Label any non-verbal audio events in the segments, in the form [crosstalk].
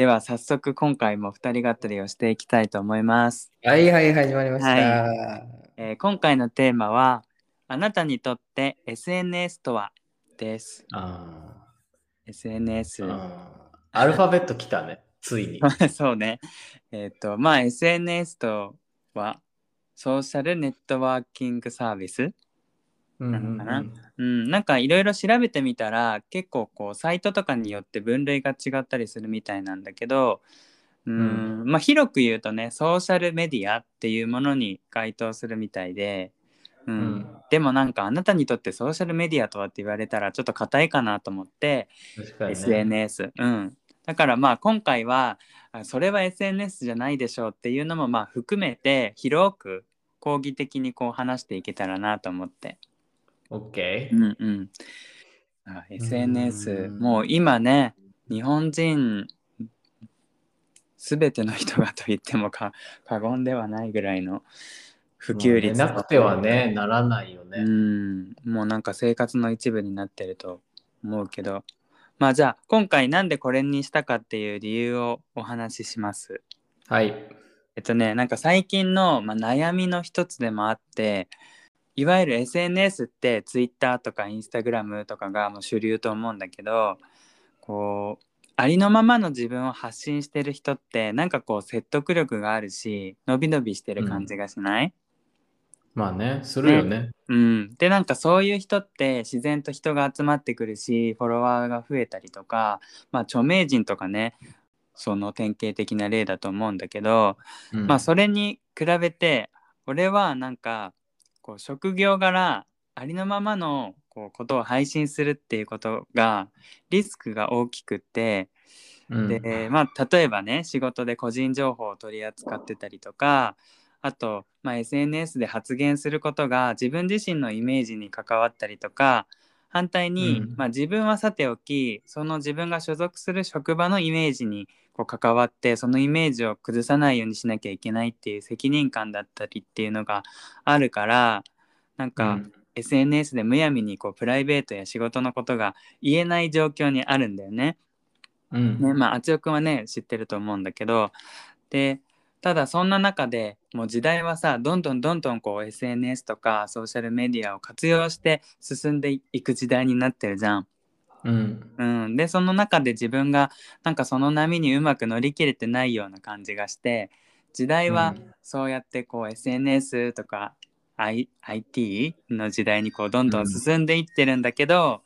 では早速今回も二人語りをしていきたいと思います。はいはい、始まりました。はえー今回のテーマはあなたにとって SNS とは？です。あ SNS アルファベット来たね、ついに。[laughs] そうね。えっ、とまあ SNS とはソーシャルネットワーキングサービスうんなのかな？うん、なんかいろいろ調べてみたら結構こうサイトとかによって分類が違ったりするみたいなんだけどうん、まあ広く言うとねソーシャルメディアっていうものに該当するみたいで、うん。うん。でもなんかあなたにとってソーシャルメディアとはって言われたらちょっと硬いかなと思って、ね。SNS、うん、だからまあ今回はあそれは SNS じゃないでしょうっていうのもまあ含めて広く講義的にこう話していけたらなと思って。オッケー。うんうん。あ SNS うんもう今ね日本人すべての人がと言ってもか [laughs] 過言ではないぐらいの普及率まあねなくてはね、ならないようね。んもうなんか生活の一部になってると思うけどまあじゃあ今回なんでこれにしたかっていう理由をお話しします。はい。えっとねなんか最近の、まあ、悩みの一つでもあっていわゆる SNS って Twitter とか Instagram とかがもう主流と思うんだけどこうありのままの自分を発信してる人ってなんかこう説得力があるし伸び伸びしてる感じがしない、まあね、するよね。うん、でなんかそういう人って自然と人が集まってくるしフォロワーが増えたりとか、まあ、著名人とかねその典型的な例だと思うんだけど、うん。まあそれに比べて俺はなんかこう職業柄ありのままのこうことを配信するっていうことがリスクが大きくって、うん。でまあ例えばね仕事で個人情報を取り扱ってたりとかあと、まあ、SNS で発言することが自分自身のイメージに関わったりとか反対に、うん。まあ、自分はさておきその自分が所属する職場のイメージにこう関わってそのイメージを崩さないようにしなきゃいけないっていう責任感だったりっていうのがあるからなんか、うん SNS でむやみにこうプライベートや仕事のことが言えない状況にあるんだよね。うんねまああつよくんはね知ってると思うんだけどでただそんな中でもう時代はさどんどんどんどんこう SNS とかソーシャルメディアを活用して進んでいく時代になってるじゃん。うんうん、でその中で自分がなんかその波にうまく乗り切れてないような感じがして時代はうんそうやってこう SNS とか、I、IT の時代にこうどんどん進んでいってるんだけど、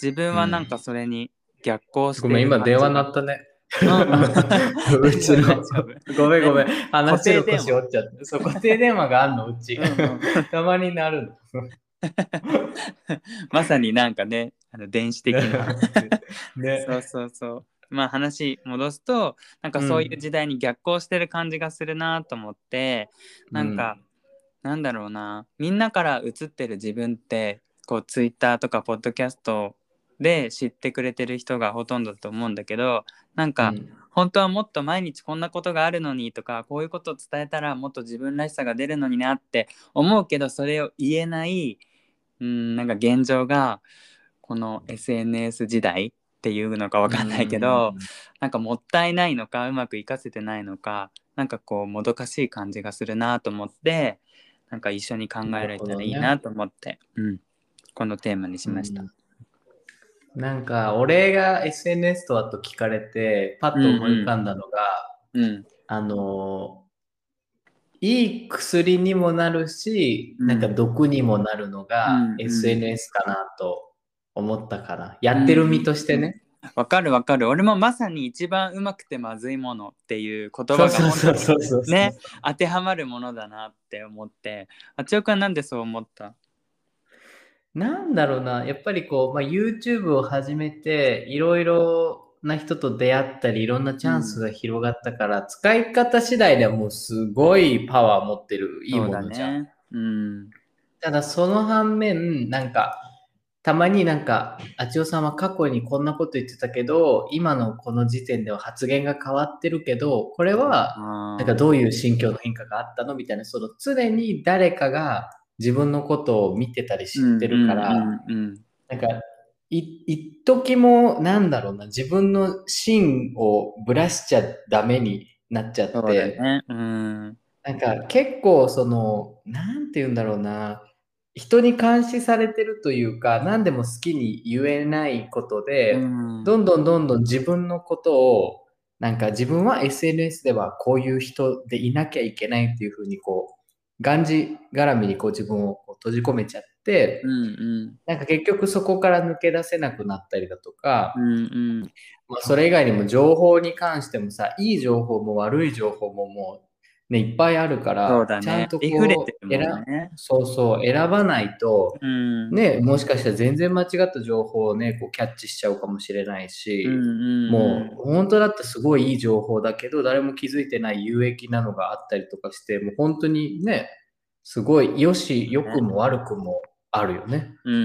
自分はなんかそれに逆行してごめん、今電話鳴なったね。うん [laughs] うちのごめんごめん。話の固定電話腰折っちゃって。そう、固定電話があんの、うち。うんうん [laughs] たまになるの。[laughs] まさになんかねあの電子的な。[laughs] ね。そうそうそう。まあ話戻すとなんかそういう時代に逆行してる感じがするなと思って、なんか、なんだろうな。みんなから映ってる自分ってこうツイッターとかポッドキャストで知ってくれてる人がほとんどだと思うんだけどなんか、うん。本当はもっと毎日こんなことがあるのにとかこういうことを伝えたらもっと自分らしさが出るのになって思うけどそれを言えないうんなんか現状がこの SNS 時代っていうのかわかんないけど、なんかもったいないのかうまくいかせてないのかなんかこうもどかしい感じがするなと思ってなんか一緒に考えられたらいいなと思って、うん、このテーマにしました。うん。なんか、俺が SNS とはと聞かれて、パッと思い浮かんだのが、うんあの、いい薬にもなるし、うん。なんか毒にもなるのがうん。SNS かなと思ったから、やってる身としてね。わかるわかる。俺もまさに一番うまくてまずいものっていう言葉がね当てはまるものだなって思って。あちおくんはなんでそう思った？なんだろうな、やっぱりこう、まあ、YouTube を始めて、いろいろな人と出会ったり、いろんなチャンスが広がったから、使い方次第ではもうすごいパワー持ってるいいものじゃん。ね。うん。ただその反面、なんか、たまになんか、あちおさんは過去にこんなこと言ってたけど、今のこの時点では発言が変わってるけど、これは、なんかどういう心境の変化があったのみたいな、その常に誰かが自分のことを見てたり知ってるから、なんかい、一時も、なんだろうな、自分の芯をぶらしちゃダメになっちゃって、ね。うん。なんか結構その、なんて言うんだろうな、人に監視されてるというか、何でも好きに言えないことで、うんどんどんどんどん自分のことを、なんか自分は SNS ではこういう人でいなきゃいけないっていうふうにこう、がんじがらみにこう自分をこう閉じ込めちゃって、うんうん。なんか結局そこから抜け出せなくなったりだとか、うんうん。まあ、それ以外にも情報に関してもさ、いい情報も悪い情報ももう、ね、いっぱいあるから、そうだねちゃんと。こうね。そうそう、選ばないと、うん。ね、もしかしたら全然間違った情報をね、こうキャッチしちゃうかもしれないし、うんうん。もう本当だってすごいいい情報だけど、誰も気づいてない有益なのがあったりとかして、もう本当にね、すごい良し、良くも悪くもあるよね。うんう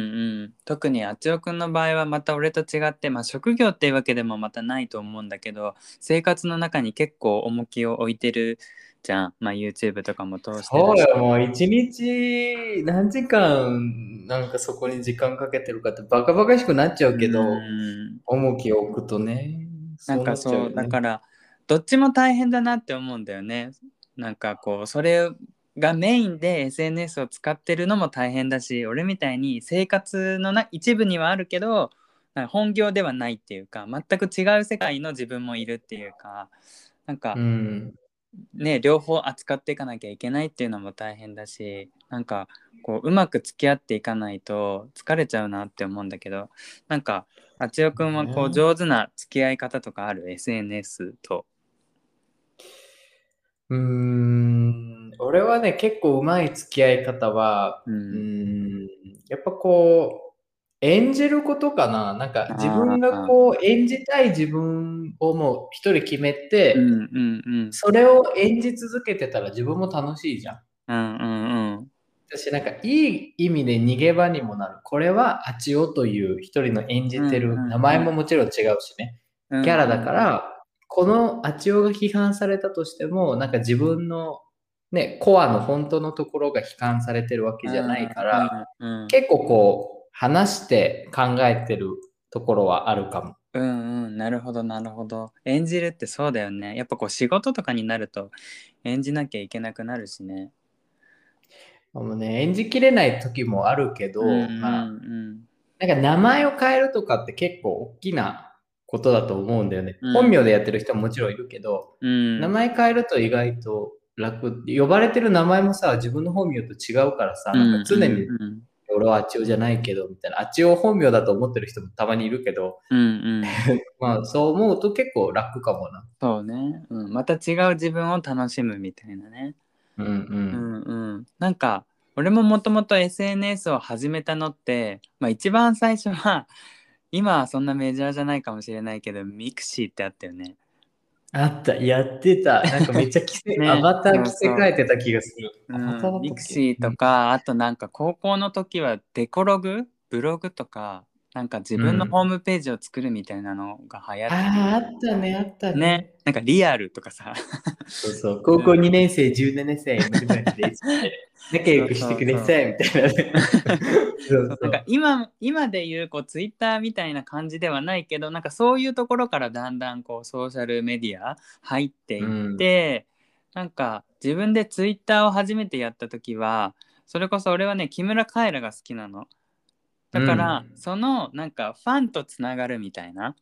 ん、特にあちおくんの場合はまた俺と違って、まあ、職業っていうわけでもまたないと思うんだけど生活の中に結構重きを置いてるじゃん、まあ、YouTube とかも通してそうよ、もう一日何時間なんかそこに時間かけてるかってバカバカしくなっちゃうけど、うん重きを置くとね。なんかそうねだからどっちも大変だなって思うんだよねなんかこうそれがメインで SNS を使ってるのも大変だし俺みたいに生活のな一部にはあるけど本業ではないっていうか全く違う世界の自分もいるっていうかなんかうん。ね両方扱っていかなきゃいけないっていうのも大変だしなんかこううまく付き合っていかないと疲れちゃうなって思うんだけどなんかあちおくんはこうね上手な付き合い方とかある？SNS と。うーん。俺はね、結構うまい付き合い方は、ううんーん、やっぱこう、演じることかな？なんか自分がこう演じたい自分をもう一人決めて、うんうんうんそれを演じ続けてたら自分も楽しいじゃん。うんうん私なんかいい意味で逃げ場にもなる。これはアチオという一人の演じてうんうんうんる名前ももちろん違うしね。うんキャラだから、このアチオが批判されたとしても、なんか自分のね、コアの本当のところが批判されてるわけじゃないから、、うんうん結構こう、話して考えてるところはあるかも。うんうんなるほどなるほど。演じるってそうだよね。やっぱこう仕事とかになると演じなきゃいけなくなるしね。もうね、演じきれない時もあるけど、うんうんまあ、うんなんか名前を変えるとかって結構大きなことだと思うんだよね。うん。本名でやってる人ももちろんいるけど、うん。名前変えると意外と楽。呼ばれてる名前もさ、自分の本名と違うからさ、なんか常に俺はあちおじゃないけど、みたいな。あちお本名だと思ってる人もたまにいるけど、うんうん。[laughs] まあそう思うと結構楽かもな。そうね、うん、また違う自分を楽しむみたいなね。うんう。うんんうん。なんか俺ももともと SNS を始めたのって、まあ、一番最初は今はそんなメジャーじゃないかもしれないけどミクシーってあったよねあった、やってた。なんかめっちゃ着せ、[laughs] ね。アバター着せ替えてた気がする。うアバターだったっん、け？ミクシーとか、あとなんか高校の時はデコログ？ブログとかなんか自分のうん。ホームページを作るみたいなのが流行って、ああ、あったね、あったね。ね。なんかリアルとかさ。そうそう、高校2年生、17年生、みたいなです。仲良くしてください、みたいな。ね。そう。そなんうか今今で言うこうツイッターみたいな感じではないけどなんかそういうところからだんだんこうソーシャルメディア入っていって、なんか自分でツイッターを初めてやった時はそれこそ俺はね木村カエラが好きなのだから、うん。そのなんかファンとつながるみたいな、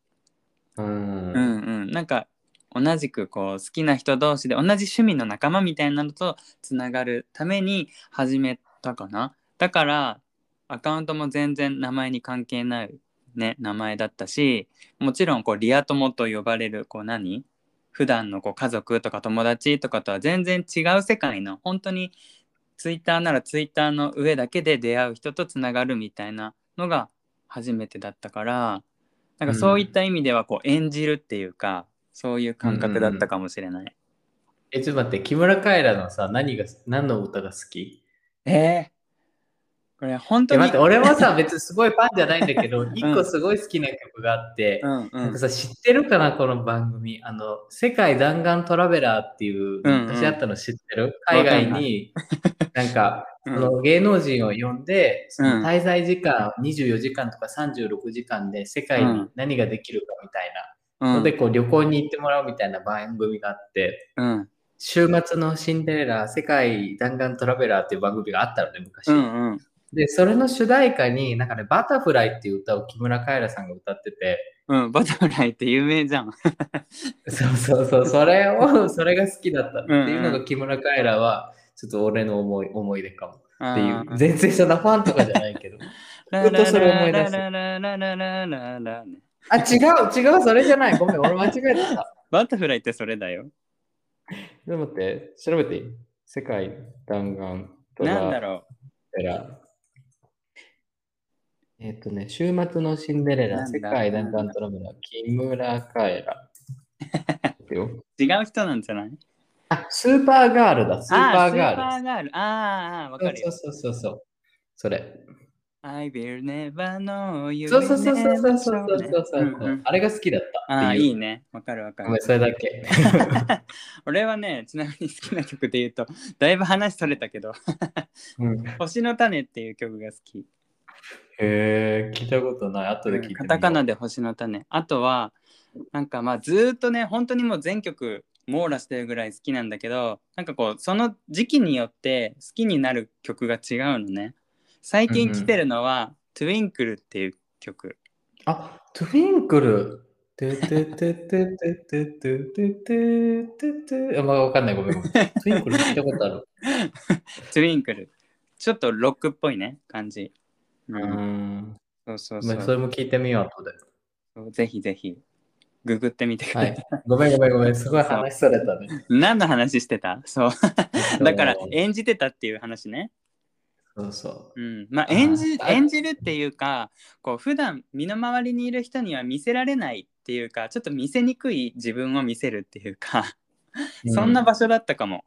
うん。うんうん、なんか同じくこう好きな人同士で同じ趣味の仲間みたいなのとつながるために始めたかな。だからアカウントも全然名前に関係ない、ね、名前だったしもちろんこうリア友と呼ばれるこう何？普段のこう家族とか友達とかとは全然違う世界の本当にツイッターならツイッターの上だけで出会う人とつながるみたいなのが初めてだったからなんかそういった意味ではこう演じるっていうか、そういう感覚だったかもしれない。え、ちょっと待って、木村カエラのさ、何が、何の歌が好き？えー、これ本当え、に。待って、俺もさ、別にすごいファンじゃないんだけど、[laughs] 一個すごい好きな曲があって、うんうん。なんかさ、知ってるかな、この番組。あの、世界弾丸トラベラーっていう、うんうん。昔あったの知ってる？海外に、なんか、[laughs] うん。その芸能人を呼んで、そのうん。滞在時間24時間とか36時間で世界に何ができるかみたいなうん。ので、こう旅行に行ってもらうみたいな番組があって、うん。週末のシンデレラ世界弾丸トラベラーっていう番組があったので、昔。うんうんで、それの主題歌に、なんかね、バタフライっていう歌を木村カエラさんが歌ってて。うん、バタフライって有名じゃん。[laughs] そうそうそう、それを、それが好きだったっていうのが木村カエラは、ちょっと俺の思い思い出かも。っていう、全然そんなファンとかじゃないけど。ずっとそれ思い出す。あ、違う、違う、それじゃない。ごめん、俺間違えた。バタフライってそれだよ。でもって、調べていい世界弾丸。なんだろう。えっ、とね、週末のシンデレラ、なんだ世界弾丸トラベラ、木村カエラ。違う人なんじゃない？あ、スーパーガールだ、スーパーガあスーパール。ーガール。あーあー、わかるよ。そうそうそうそう。それ。I will never know you そうそうそうそうそうそうそうそうあれが好きだったああ、いう。いいね。わかるわかるごめん、。それだけ。[laughs] 俺はね、ちなみに好きな曲で言うと、だいぶ話それたけど、うん、星の種っていう曲が好き。へえ、聞いたことない。後で聞いてみよう。カタカナで星の種。あとは、なんかまあずーっとね、本当にもう全曲網羅してるぐらい好きなんだけど、なんかこう、その時期によって好きになる曲が違うのね。最近来てるのは、Twinkle っていう曲。あ、トゥインクル。てててててててててててあ、まあ、わかんない。ごめんごめん。トゥインクル聞いたことある。[laughs] Twinkle。ちょっとロックっぽいね、感じ。う、うんん。そうそうそそうれも聞いてみよう、後で。そう。ぜひぜひ、ググってみてくれ。はい。ごめんごめんごめん。すごい話されたね。何の話してた？そう。[laughs] だから演じてたっていう話ね。そうそう。うん、まあ演じあ演じるっていうかこう普段身の回りにいる人には見せられないっていうかちょっと見せにくい自分を見せるっていうか、そんな場所だったかも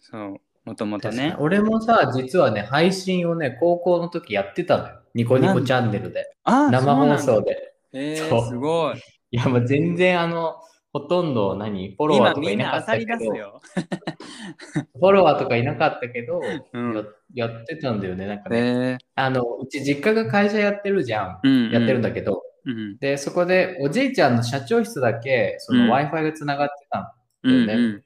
そうもともとね俺もさ、実はね、配信をね、高校の時やってたのよ。ニコニコチャンネルで。あー生放送で。えー、すごい。いや、もう全然あの、ほとんど何フォロワーとかいなかったけど、よ、[laughs] フォロワーとかいなかったけど、うん。ややってたんだよね。なんかえね、ー。あの、うち実家が会社やってるじゃん。うんうん、やってるんだけど、うんで、そこでおじいちゃんの社長室だけ、そのうん。Wi-Fi がつながってたんだよね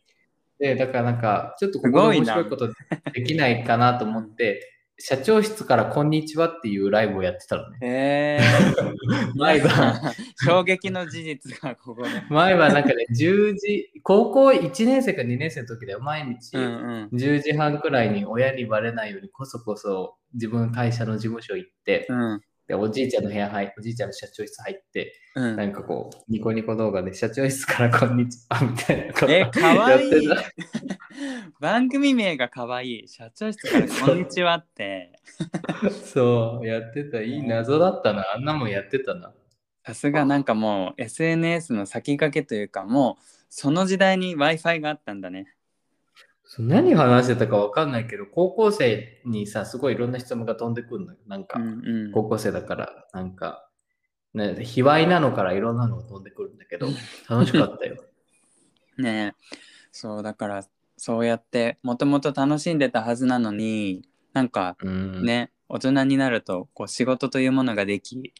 で、だからなんか、ちょっとこすこで面白いことできないかなと思って、社長室からこんにちはっていうライブをやってたのね。え。[laughs] ー、毎晩、衝撃の事実がここで、[laughs] 毎晩なんかね、10時、高校1年生か2年生の時だよ、毎日。うんうん。10時半くらいに親にバレないようにこそこそ自分会社の事務所行って、うんでおじいちゃんの部屋入おじいちゃんの社長室入って、うんなんかこう、ニコニコ動画で社長室からこんにちはみたいなことえ、かわいい。[laughs] 番組名がかわいい。社長室からこんにちはって。そう、やってた。いい謎だったな。あんなもんやってたな。さすがなんかもう SNS の先駆けというかもうその時代に Wi-Fi があったんだね。何話してたかわかんないけど、高校生にさ、すごいいろんな質問が飛んでくるのよ。なんか、うんうん高校生だから、なんか、ね、卑猥なのからいろんなのが飛んでくるんだけど、[laughs] 楽しかったよ。ねえそうだからそうやってもともと楽しんでたはずなのになんかうん。ね、大人になるとこう仕事というものができね。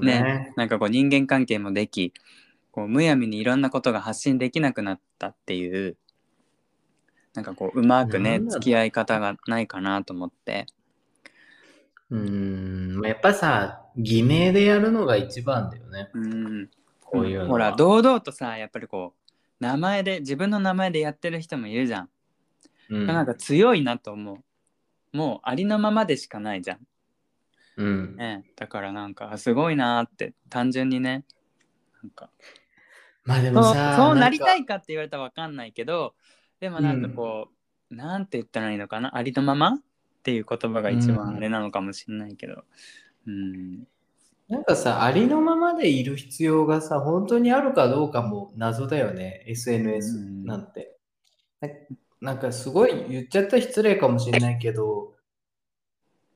ねなんかこう人間関係もできこうむやみにいろんなことが発信できなくなったっていうなんかこううまくね付き合い方がないかなと思って。うーん、まあやっぱさ、偽名でやるのが一番だよね。うん。こういう。ほら堂々とさやっぱりこう名前で自分の名前でやってる人もいるじゃん、うん、なんか強いなと思う。もうありのままでしかないじゃん、うん。ね、だからなんかすごいなーって単純にね。なんか。まあでもさ、そうなりたい。いかって言われたらわかんないけどでもなんかこう、なんて言ったらいいのかな？ありのままっていう言葉が一番あれなのかもしれないけど。うん。なんかさ、ありのままでいる必要がさ、本当にあるかどうかも謎だよね、SNS なんて。ななんかすごい言っちゃったら失礼かもしれないけど、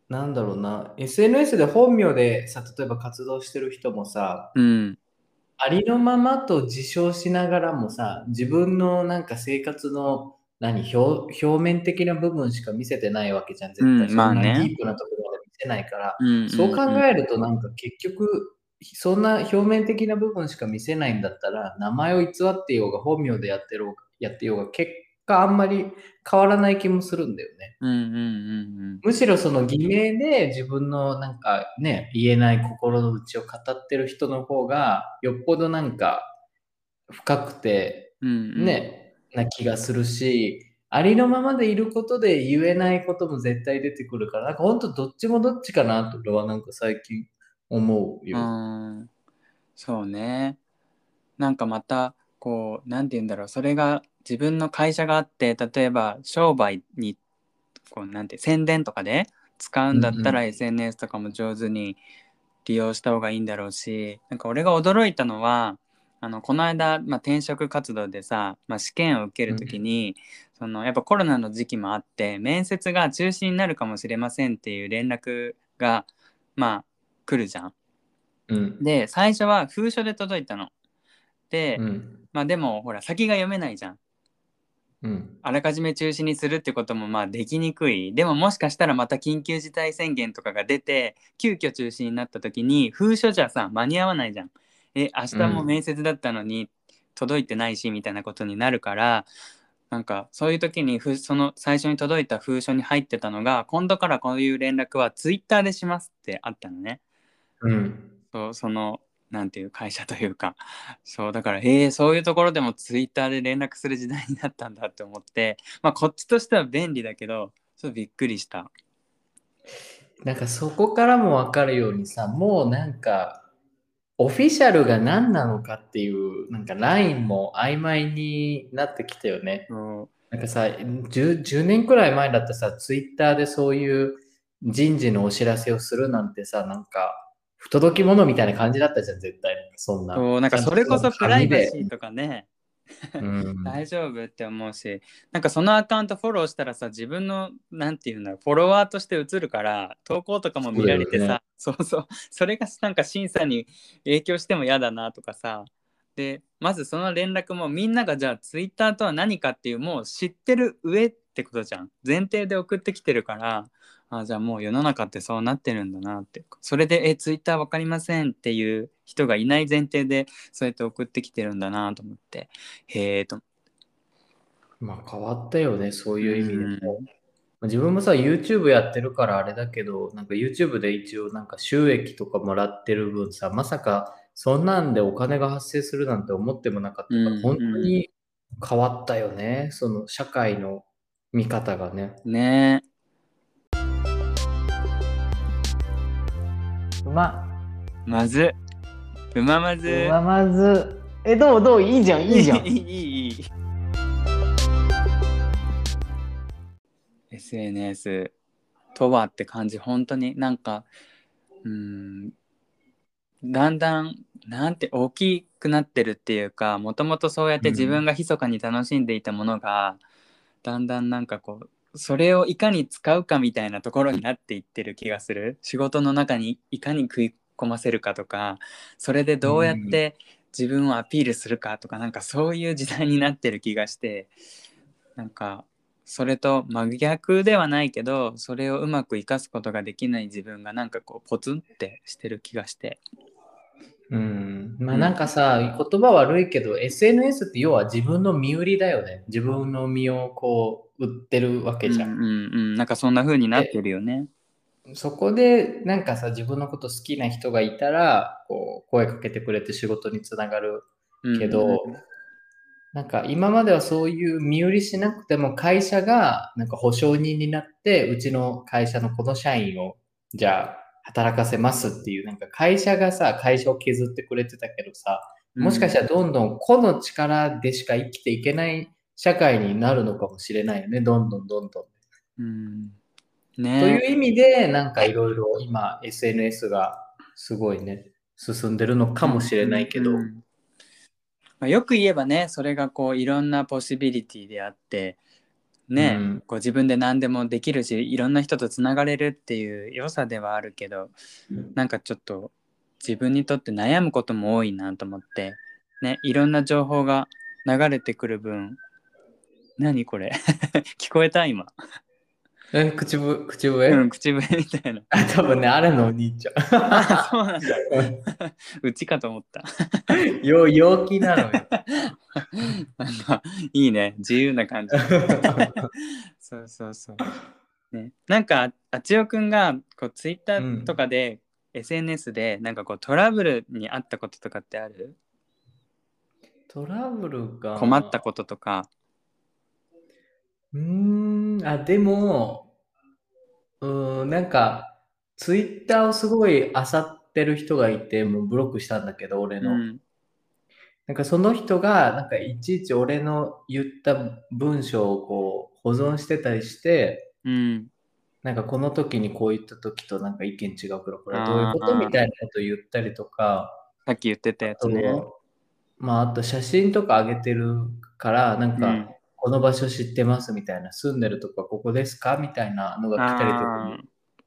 なんだろうな、SNS で本名でさ、例えば活動してる人もさ、うんありのままと自称しながらもさ、自分のなんか生活の何表表面的な部分しか見せてないわけじゃん、絶対。うんまあねディープなところまで見せないから。うんうんそう考えるとなんか結局、そんな表面的な部分しか見せないんだったら、名前を偽ってようが本名でやってろうやってようが、結果あんまり変わらない気もするんだよね。うんうんうんむしろその偽名で自分のなんかね、言えない心の内を語ってる人の方が、よっぽどなんか深くてうんうん。うんね、な気がするし、ありのままでいることで言えないことも絶対出てくるから、なんか本当どっちもどっちかなと俺はなんか最近思うよ。うん。そうね。なんかまたこうなんて言うんだろう。それが自分の会社があって例えば商売にこうなんて宣伝とかで使うんだったらうん SNS とかも上手に利用した方がいいんだろうしなんか俺が驚いたのはあのこの間、まあ、転職活動でさ、まあ、試験を受ける時に、そのやっぱコロナの時期もあって面接が中止になるかもしれませんっていう連絡がまあ来るじゃん。うん。で最初は封書で届いたの。で、うん。まあでもほら先が読めないじゃん。うん。あらかじめ中止にするってこともまあできにくい。でももしかしたらまた緊急事態宣言とかが出て急遽中止になった時に封書じゃさ間に合わないじゃん。え明日も面接だったのに届いてないしみたいなことになるからなんかそういう時にふその最初に届いた封書に入ってたのが今度からこういう連絡はツイッターでしますってあったのね。うん。そうそのなんていう会社というか [laughs] そうだからへえそういうところでもツイッターで連絡する時代になったんだって思ってまあこっちとしては便利だけどちょっとびっくりした。なんかそこからもわかるようにさ、もうなんか、オフィシャルが何なのかっていう、なんかラインも曖昧になってきたよね。そうなんかさ、10, 10年くらい前だったさ、ツイッターでそういう人事のお知らせをするなんてさ、なんか、不届き者みたいな感じだったじゃん、絶対。そんな。そうなんかそれこそプライバシーとかね。うん、[laughs] 大丈夫って思うし。なんかそのアカウントフォローしたらさ自分のなんていうんだろうフォロワーとして映るから投稿とかも見られてさそう,、そう。それがなんか審査に影響しても嫌だなとかさ。でまずその連絡もみんながじゃあツイッターとは何かっていうもう知ってる上ってことじゃん。前提で送ってきてるからあじゃあもう世の中ってそうなってるんだなって。それで「えツイッターわかりません」っていう人がいない前提でそうやって送ってきてるんだなと思って。へえとまあ変わったよね、そういう意味でも。うん。自分もさ、YouTube やってるからあれだけど、なんか YouTube で一応なんか収益とかもらってる分さ、まさかそんなんでお金が発生するなんて思ってもなかったから、うんうん。本当に変わったよね、その社会の見方がね。ね。うま、えまず。うままず。うままず。え、どうどう？いいじゃん、[laughs] いいじゃん。いいいい。いい SNS とはって感じ本当に。なんかうん。だんだんなんて大きくなってるっていうかもともとそうやって自分が密かに楽しんでいたものが、だんだんなんかこうそれをいかに使うかみたいなところになっていってる気がする仕事の中にいかに食い込ませるかとかそれでどうやって自分をアピールするかとかなんかそういう時代になってる気がしてなんかそれと真逆ではないけどそれをうまく生かすことができない自分がなんかこうポツンってしてる気がしてうん。まあなんかさ、言葉悪いけど、SNS って要は自分の身売りだよね。自分の身をこう、売ってるわけじゃん。うんうんうん。なんかそんな風になってるよね。そこでなんかさ自分のこと好きな人がいたらこう声かけてくれて仕事につながるけど、うんうんなんか今まではそういう身売りしなくても会社がなんか保証人になってうちの会社のこの社員をじゃあ働かせますっていうなんか会社がさ会社を削ってくれてたけどさもしかしたらどんどん個の力でしか生きていけない社会になるのかもしれないよね。どんどんどんどん。うん。とねいう意味で、なんかいろいろ今 SNS がすごいね、進んでるのかもしれないけど、うんまあ、よく言えばねそれがこういろんなポシビリティであってね、うん。こう自分で何でもできるしいろんな人とつながれるっていう良さではあるけどなんかちょっと自分にとって悩むことも多いなと思ってねいろんな情報が流れてくる分何これ？[laughs] 聞こえた？今。え、口ぶ、口笛、うん、口笛みたいな。あ、多分ね、あれのお兄ちゃ [laughs] あそうなんだ。[laughs] うちかと思った。ん。よ陽気なのよ。なんか、いいね。自由な感じ。そうそうそう。ね、なんか、あちおくんが、こう、ツイッターとかで、SNS で、なんかこう、トラブルにあったこととかってある？トラブルが。困ったこととか。うーん、あ、でも、うーん、なんか、ツイッターをすごい漁ってる人がいて、もうブロックしたんだけど、俺の。うん。なんかその人が、なんかいちいち俺の言った文章をこう保存してたりして、うん。なんかこの時にこう言った時となんか意見違うから、これはどういうこと？みたいなこと言ったりとか、さっき言ってたやつね。は、まああと写真とか上げてるから、なんかうん。この場所知ってますみたいな、住んでるとかここですかみたいなのが来たりとか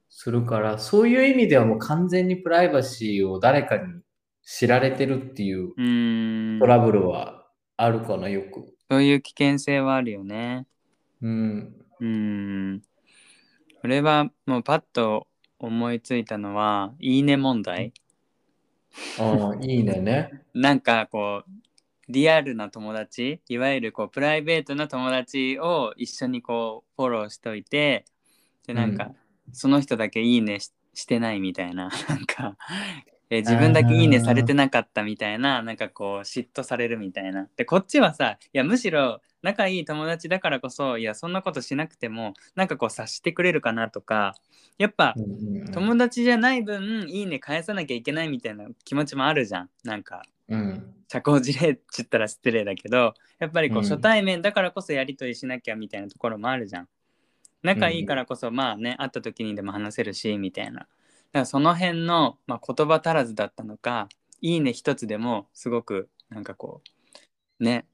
するから、そういう意味ではもう完全にプライバシーを誰かに知られてるっていうト。ラブルはあるかな、よく。そういう危険性はあるよね。うん。うーん。俺はもうパッと思いついたのは、いいね問題。ああ、いいねね。[laughs] なんかこう、リアルな友達、いわゆるこうプライベートな友達を一緒にこうフォローしといて、で、なんか、その人だけいいねししてないみたいな、[laughs] なんか、え自分だけいいねされてなかったみたいな、なんかこう嫉妬されるみたいな。で、こっちはさ、いやむしろ仲いい友達だからこそ、いやそんなことしなくても、なんかこう察してくれるかなとか、やっぱ友達じゃない分、いいね返さなきゃいけないみたいな気持ちもあるじゃん。なんか。うん。社交辞令って言ったら失礼だけどやっぱりこううん初対面だからこそやり取りしなきゃみたいなところもあるじゃん。仲いいからこそまあね会った時にでも話せるしみたいな。だからその辺の、まあ、言葉足らずだったのかいいね一つでもすごくなんかこうね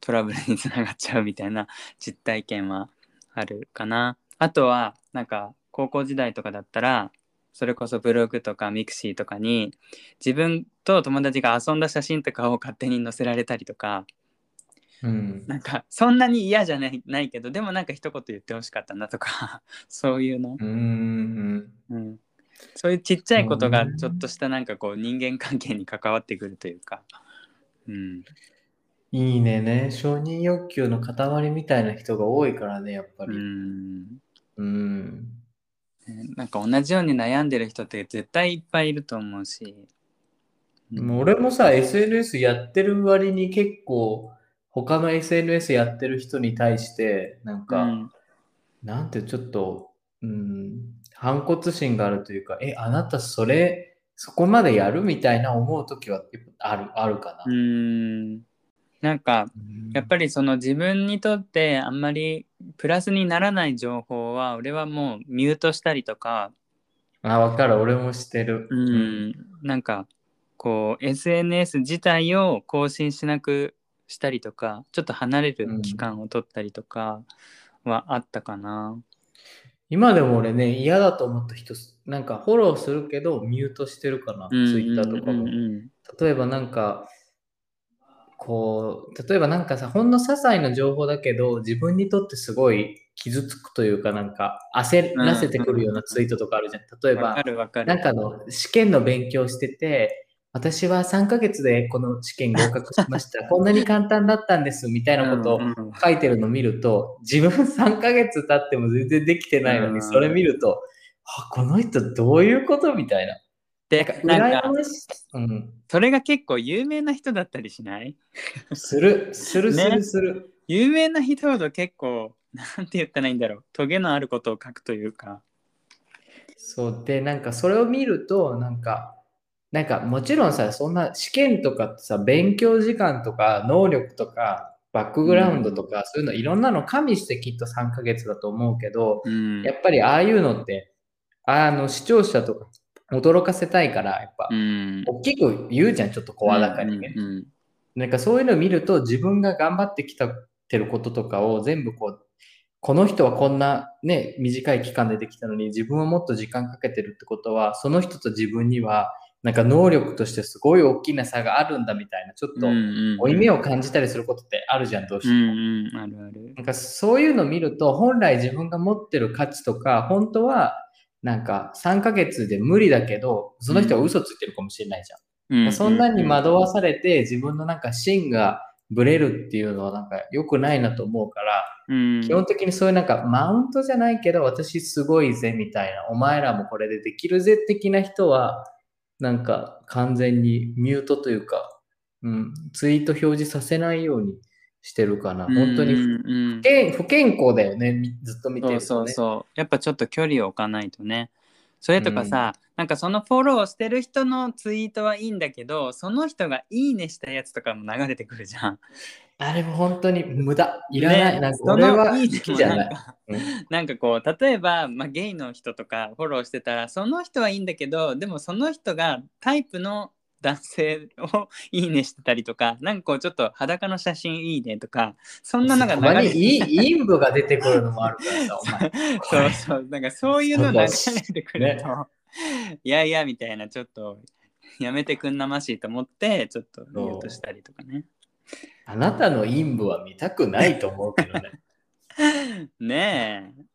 トラブルにつながっちゃうみたいな実体験はあるかな。あとはなんか高校時代とかだったらそれこそブログとかミクシーとかに自分と友達が遊んだ写真とかを勝手に載せられたりとかうん。なんかそんなに嫌じゃないないけどでもなんか一言言ってほしかったなとか [laughs] そういうの、うん。うん、そういうちっちゃいことがうんちょっとしたなんかこう人間関係に関わってくるというか、うん、いいねね。承認欲求の塊みたいな人が多いからね、やっぱうり。んうん。ねなんか同じように悩んでる人って絶対いっぱいいると思うし、うん。もう俺もさ、SNS やってる割に結構、他の SNS やってる人に対して、なんか、うん。なんてちょっと、うん、反骨心があるというか、え、あなたそれ、そこまでやる？みたいな思うときはある、あるかうな。んなんかやっぱりその自分にとってあんまりプラスにならない情報は俺はもうミュートしたりとか、あ、わかる。俺もしてる。うん、なんかこう SNS 自体を更新しなくしたりとかちょっと離れる期間を取ったりとかはあったかな。今でも俺ね、嫌だと思った人、なんかフォローするけど、ミュートしてるかな。ツうんイッターとかも。うんうん例えばなんか、こう、例えばなんかさ、ほんの些細な情報だけど、自分にとってすごい傷つくというか、なんか焦らせてくるようなツイートとかあるじゃん。例えば、るわかる。なんかあの試験の勉強してて、私は3ヶ月でこの試験合格しました。[laughs] こんなに簡単だったんですみたいなことを書いてるの見ると、自分3ヶ月経っても全然できてないのに、うんそれ見ると、あ、この人どういうことみたいな。でななんんか。うん。それが結構有名な人だったりしない？する、する、すねる、する。有名な人ほど結構なんて言ったらいいんだろうトゲのあることを書くというか。そうで、なんかそれを見ると、なんか、なんかもちろんさ、そんな試験とかってさ、勉強時間とか能力とかバックグラウンドとか、そういうのいろんなの加味してきっと3ヶ月だと思うけど、うんやっぱりああいうのって、あの視聴者とか驚かせたいから、やっぱ、うん大きく言うじゃん、ちょっと声高にね。うんうんなんかそういうのを見ると自分が頑張ってきたてることとかを全部こう、この人はこんなね、短い期間でできたのに自分はもっと時間かけてるってことは、その人と自分にはなんか能力としてすごい大きな差があるんだみたいな、ちょっと負い目を感じたりすることってあるじゃん、どうしても。うんうん、あるある。なんかそういうのを見ると、本来自分が持ってる価値とか、本当はなんか3ヶ月で無理だけど、その人は嘘ついてるかもしれないじゃん。うん。そんなに惑わされて自分のなんか芯がブレるっていうのはなんか良くないなと思うから、うん、基本的にそういうなんかマウントじゃないけど私すごいぜみたいな、お前らもこれでできるぜ的な人は、なんか完全にミュートというか、うん、ツイート表示させないようにしてるかな。本当にうんうん不健不健康だよね、みずっと見てると、ね。そうそうそう。やっぱちょっと距離を置かないとね。それとかさ、なんかそのフォローしてる人のツイートはいいんだけど、その人がいいねしたやつとかも流れてくるじゃん。あれも本当に無駄。いらない。ねなんか俺はいいね好きじゃない。なんかこう例えば、まあ、ゲイの人とかフォローしてたらその人はいいんだけどでもその人がタイプの男性をいいねしてたりとかなんかこうちょっと裸の写真いいねとかそんなのが流れていい陰部が出てくるのもあるからさ、お前。[laughs] そうそうなんかそういうの流れてくると、いやいやみたいなちょっとやめてくんなましいと思ってちょっとミュートしたりとかね。あなたの陰部は見たくないと思うけどね。[laughs] ねえ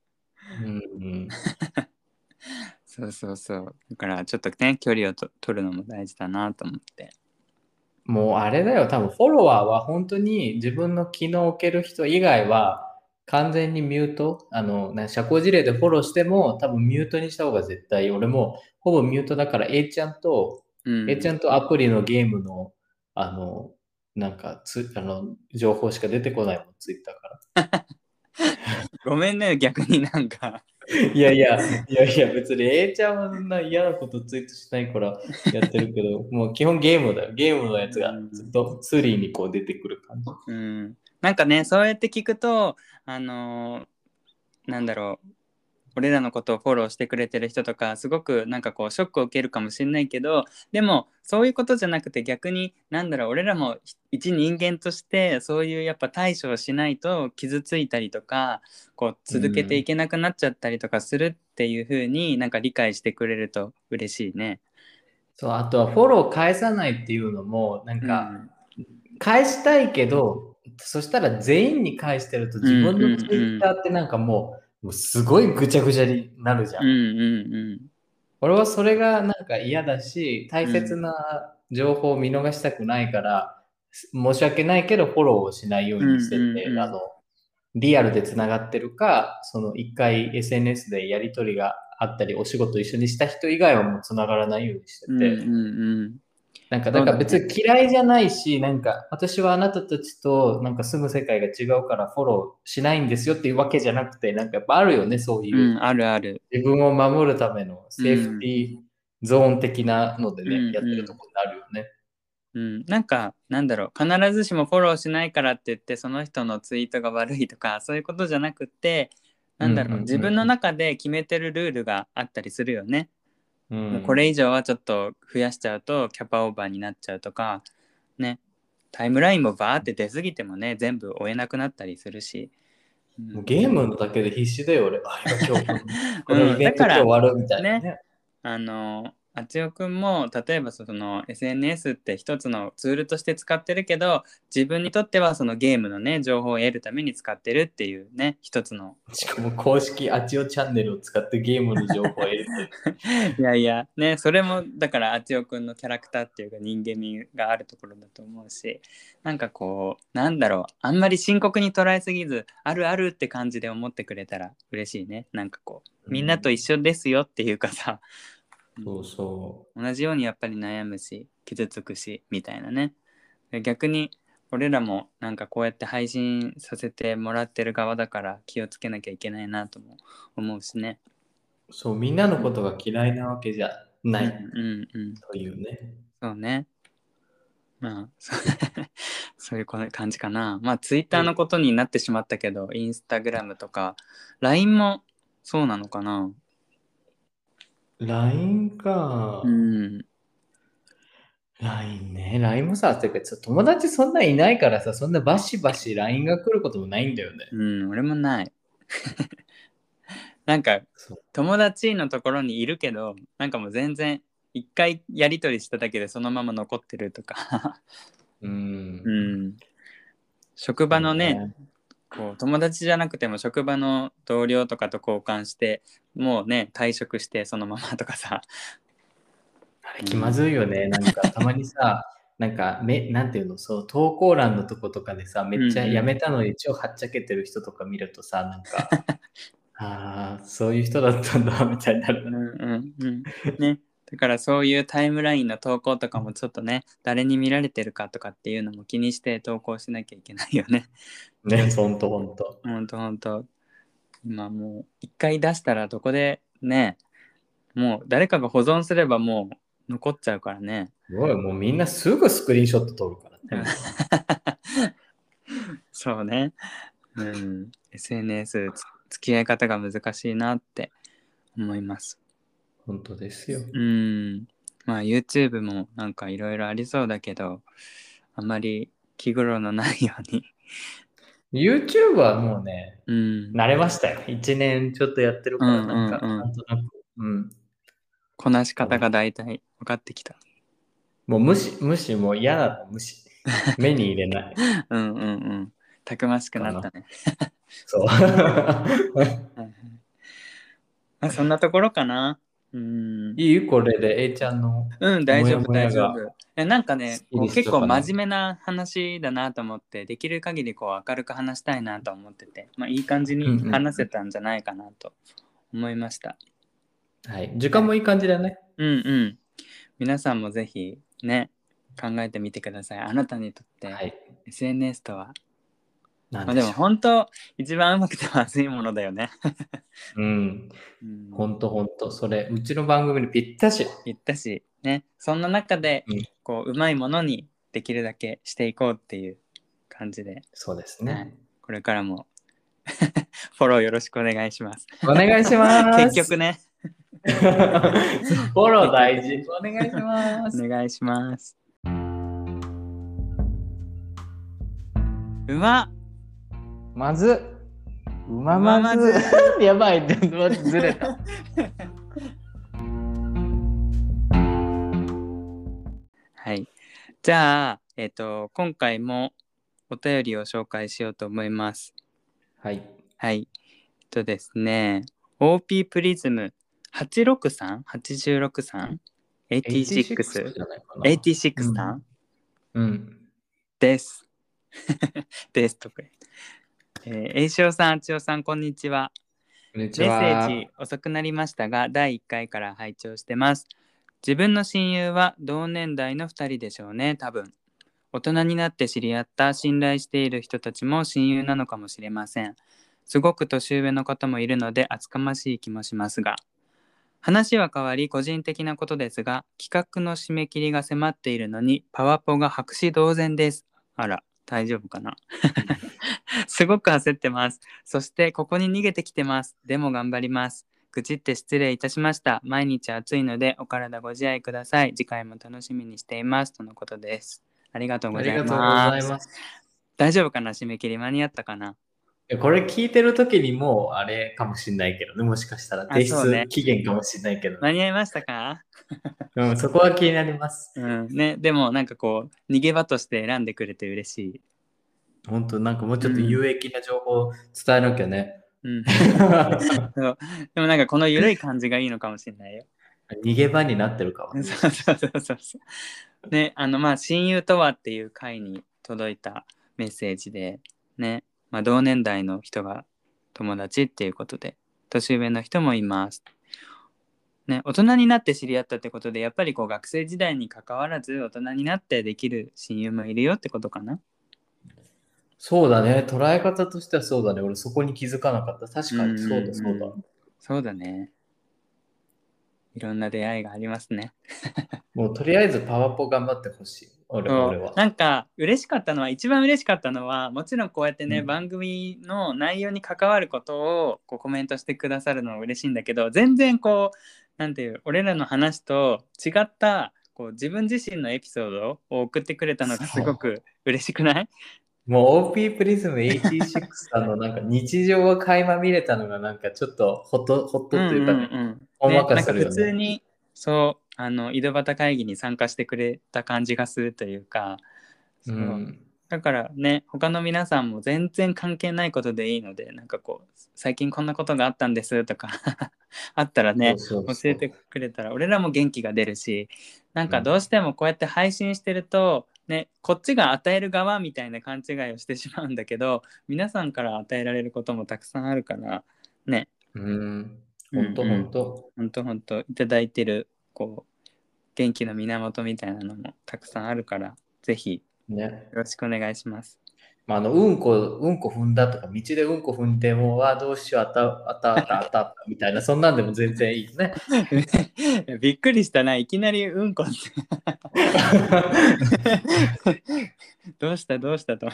うんうん、[laughs] そうそうそうだからちょっとね距離をと取るのも大事だなと思って。もうあれだよ、多分フォロワーは本当に自分の気の置ける人以外は完全にミュート、あの、な社交辞令でフォローしても多分ミュートにした方が絶対、俺もほぼミュートだから A ちゃんと、うん、A ちゃんとアプリのゲームの、あの、なんかつ、あの、情報しか出てこないもん、ツイッターから。[laughs] ごめんね逆になんか。[laughs] いやいや、いやいや、別に A ちゃんはそんな嫌なことツイートしないからやってるけど、[laughs] もう基本ゲームだよ。ゲームのやつがずっとツリーにこう出てくる感じ。うん、なんかねそうやって聞くとあのーなんだろう俺らのことをフォローしてくれてる人とかすごくなんかこうショックを受けるかもしれないけどでもそういうことじゃなくて逆になんだろう俺らも一人間としてそういうやっぱ対処をしないと傷ついたりとかこう続けていけなくなっちゃったりとかするっていう風になんか理解してくれると嬉しいね。そう、あとはフォロー返さないっていうのも、なんか、返したいけど、そしたら全員に返してると自分のツイッターってなんかもう、もうすごいぐちゃぐちゃになるじゃん。うんうんうん。俺はそれがなんか嫌だし、大切な情報を見逃したくないから、申し訳ないけどフォローをしないようにしてて、うんうんうん。あの、リアルでつながってるか、その一回 SNS でやり取りがあったり、お仕事一緒にした人以外はもうつながらないようにしてて、うんうんうんなんか、だから別に嫌いじゃないし、なんか、私はあなたたちとなんか住む世界が違うからフォローしないんですよっていうわけじゃなくて、なんかやっぱあるよね、そういう。うん、あるある。自分を守るためのセーフティーゾーン的なのでね、うんやってるところになるよね。うん、なんかなんだろう。必ずしもフォローしないからって言ってその人のツイートが悪いとかそういうことじゃなくってなんだろう,、自分の中で決めてるルールがあったりするよね、うん。これ以上はちょっと増やしちゃうとキャパオーバーになっちゃうとかね。タイムラインもバーって出過ぎてもね全部追えなくなったりするし、ゲームのだけで必死だよ、俺。あ、今日、[laughs] このイベントだから今日終わるみたいなね。あのあつよくんも例えばその SNS って一つのツールとして使ってるけど自分にとってはそのゲームのね情報を得るために使ってるっていうね一つの。しかも公式アチオチャンネルを使ってゲームの情報を得ると [laughs] いやいやねそれもだからあつよくんのキャラクターっていうか人間味があるところだと思うしなんかこうなんだろうあんまり深刻に捉えすぎずあるあるって感じで思ってくれたら嬉しいね。なんかこうみんなと一緒ですよっていうかさ、そうそ同じようにやっぱり悩むし傷つくしみたいなね。で逆に俺らもなんかこうやって配信させてもらってる側だから気をつけなきゃいけないなとも思うしね。う。そう、みんなのことが嫌いなわけじゃない。うんうんうん。というね。そうね。まあそ [laughs] そういうこ感じかな。まあツイッターのことになってしまったけど、インスタグラムとか LINE もそうなのかな LINE か。うん、LINE ね。LINE もさ、てかさ友達そんないないからさ、そんなバシバシ LINE が来ることもないんだよね。うん、俺もない。[laughs] なんか友達のところにいるけどなんかもう全然一回やり取りしただけでそのまま残ってるとか。うん。[laughs] うん。職場のねこう友達じゃなくても職場の同僚とかと交換してもうね退職してそのままとかさ。あれ気まずいよね。なんかたまにさ、なんかめ、なんていうの、そう、投稿欄のとことかでさ、めっちゃうんうん。やめたのに超はっちゃけてる人とか見るとさ、なんか、[laughs] ああ、そういう人だったんだ、みたいになる。うんうんうん。ねだからそういうタイムラインの投稿とかもちょっとね誰に見られてるかとかっていうのも気にして投稿しなきゃいけないよね。ね、ほんとほんと。ほんとほんと今もう一回出したらどこでねもう誰かが保存すればもう残っちゃうからね。すごい、もうみんなすぐスクリーンショット撮るからね。[laughs] そうね。うん。SNS つ付き合い方が難しいなって思います。本当ですよ。うん。まあ YouTube もなんかいろいろありそうだけど、あまり気苦労のないように。YouTube はもうね、うん。慣れましたよ。1年ちょっとやってるから、うんなんか、うんうんなんとなく。うん。こなし方が大体分かってきた。もう無視、無視、もう嫌なの無視。[laughs] 目に入れない。うんうんうん。たくましくなったね。そう。[laughs] そんなところかな。うん。いいこれで A ちゃんの。うん、大丈夫、大丈夫。えなんかね、結構真面目な話だなと思って、できる限りこう明るく話したいなと思ってて、まあ、いい感じに話せたんじゃないかなと思いました。はい。時間もいい感じだね。うんうん。皆さんもぜひね、考えてみてください。あなたにとってはい SNS とは。なんまあ、でも本当、一番うまくてまずいものだよね。う。[laughs] うん。うん、ほんとほんと。それ、うちの番組にぴったし。言ったし、ね、そんな中でうん、こう、うまいものにできるだけしていこうっていう感じで、そうですはねい。これからも [laughs] フォローよろしくお願いします。お願いします。[laughs] 結局ね、フォロー大事。お願いします。お願いします。うまっまず、うまままず。[laughs] やばい、ずれた。はい。じゃあ、えっ、と、今回もお便りを紹介しようと思います。はい。はい。えっとですね、OP プリズム 863?86 さん ?86? じゃないかな。86さん、うん。です。[laughs] ですとか。えー、栄翔さん、あちおさん、こんにちは。メッセは。ージ遅くなりましたが、第1回から拝聴してます。自分の親友は同年代の2人でしょうね、多分。大人になって知り合った信頼している人たちも親友なのかもしれません。すごく年上の方もいるので厚かましい気もしますが。話は変わり個人的なことですが、企画の締め切りが迫っているのにパワポが白紙同然です。あら、大丈夫かな？[laughs] すごく焦ってます。そしてここに逃げてきてます。でも頑張ります。愚痴って失礼いたしました。毎日暑いのでお体ご自愛ください。次回も楽しみにしています。とのことです。ありがとうございます。ます。大丈夫かな？締め切り間に合ったかな？えこれ聞いてる時にもうあれかもしんないけどね。もしかしたらあ提出期限かもしんないけど、間に合いましたか？[laughs] うん、そこは気になります。うん。ね、でもなんかこう、逃げ場として選んでくれて嬉しい。本当なんかもうちょっと有益な情報を伝えなきゃね。うん。そうでもなんかこの緩い感じがいいのかもしれないよ。逃げ場になってるかも。[laughs] そうそうそうそう。ね、あのまあ親友とはっていう回に届いたメッセージで、ね、まあ同年代の人が友達っていうことで、年上の人もいます。ね、大人になって知り合ったってことで、やっぱりこう学生時代に関わらず大人になってできる親友もいるよってことかな。そうだね。捉え方としてはそうだね。俺そこに気づかなかった。確かにそうだそうだ。そうだね。いろんな出会いがありますね。もうとりあえずパワポ頑張ってほしい。俺は。なんか嬉しかったのは一番嬉しかったのはもちろんこうやってね、うん。番組の内容に関わることをこうコメントしてくださるのは嬉しいんだけど全然こうなんていう俺らの話と違ったこう自分自身のエピソードを送ってくれたのがすごく嬉しくない？もう OP プリズム86さんのなんか日常が垣間見れたのがなんかちょっとほっとほっとというかね、んんんほん。わかねなんかするよね。普通にそうあの井戸端会議に参加してくれた感じがするというかそう、うん。だからね他の皆さんも全然関係ないことでいいのでなんかこう最近こんなことがあったんですとか [laughs] あったらね教えてくれたら俺らも元気が出るしなんかどうしてもこうやって配信してると、ね、こっちが与える側みたいな勘違いをしてしまうんだけど皆さんから与えられることもたくさんあるからねうん。ほんとうんうんほんと。ほんとほんといただいてるこう元気の源みたいなのもたくさんあるからぜひね。よろしくお願いします。まあ、あの、うんこ、うんこ踏んだとか、道でうんこ踏んでも、わあ、どうしよう、あた、あた、あた、あた、みたいな、そんなんでも全然いいよね。[laughs] びっくりしたないきなりうんこって [laughs] どうしたどうしたと